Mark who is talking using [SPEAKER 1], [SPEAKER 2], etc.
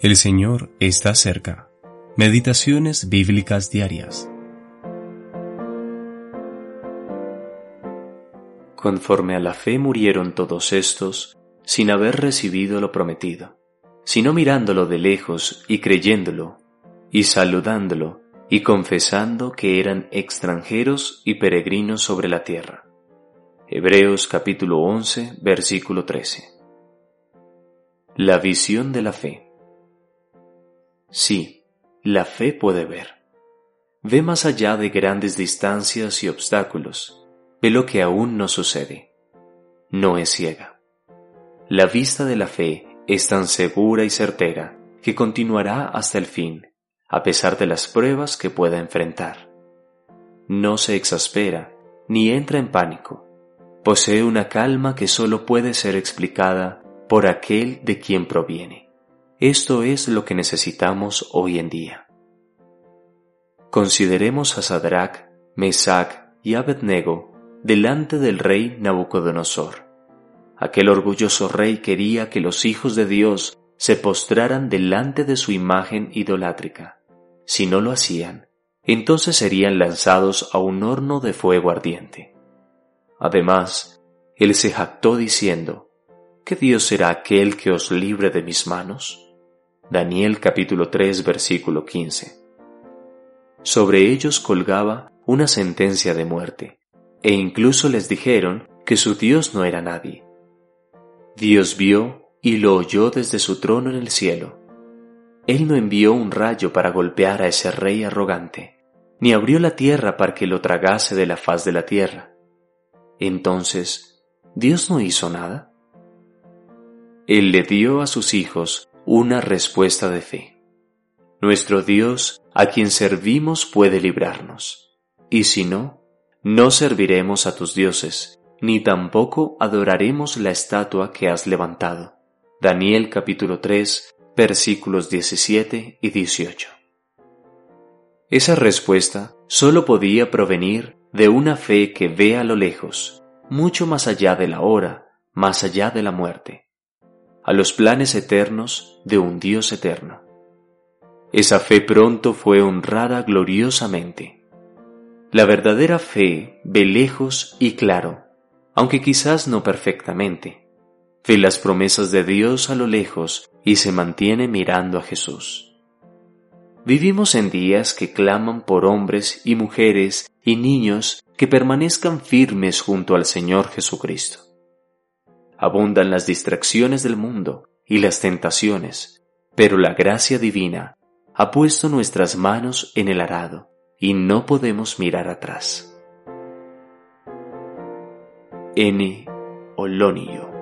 [SPEAKER 1] El Señor está cerca. Meditaciones bíblicas diarias. Conforme a la fe murieron todos estos sin haber recibido lo prometido, sino mirándolo de lejos y creyéndolo, y saludándolo, y confesando que eran extranjeros y peregrinos sobre la tierra. Hebreos capítulo 11, versículo 13. La visión de la fe. Sí, la fe puede ver. Ve más allá de grandes distancias y obstáculos, ve lo que aún no sucede. No es ciega. La vista de la fe es tan segura y certera que continuará hasta el fin, a pesar de las pruebas que pueda enfrentar. No se exaspera ni entra en pánico. Posee una calma que solo puede ser explicada por aquel de quien proviene. Esto es lo que necesitamos hoy en día. Consideremos a Sadrach, Mesach y Abednego delante del rey Nabucodonosor. Aquel orgulloso rey quería que los hijos de Dios se postraran delante de su imagen idolátrica. Si no lo hacían, entonces serían lanzados a un horno de fuego ardiente. Además, él se jactó diciendo, ¿qué Dios será aquel que os libre de mis manos? Daniel capítulo 3 versículo 15. Sobre ellos colgaba una sentencia de muerte, e incluso les dijeron que su Dios no era nadie. Dios vio y lo oyó desde su trono en el cielo. Él no envió un rayo para golpear a ese rey arrogante, ni abrió la tierra para que lo tragase de la faz de la tierra. Entonces, ¿Dios no hizo nada? Él le dio a sus hijos una respuesta de fe. Nuestro Dios, a quien servimos, puede librarnos. Y si no, no serviremos a tus dioses, ni tampoco adoraremos la estatua que has levantado. Daniel capítulo 3, versículos 17 y 18. Esa respuesta solo podía provenir de una fe que ve a lo lejos, mucho más allá de la hora, más allá de la muerte a los planes eternos de un Dios eterno. Esa fe pronto fue honrada gloriosamente. La verdadera fe ve lejos y claro, aunque quizás no perfectamente. Ve las promesas de Dios a lo lejos y se mantiene mirando a Jesús. Vivimos en días que claman por hombres y mujeres y niños que permanezcan firmes junto al Señor Jesucristo abundan las distracciones del mundo y las tentaciones, pero la gracia divina ha puesto nuestras manos en el arado y no podemos mirar atrás. N. Olonio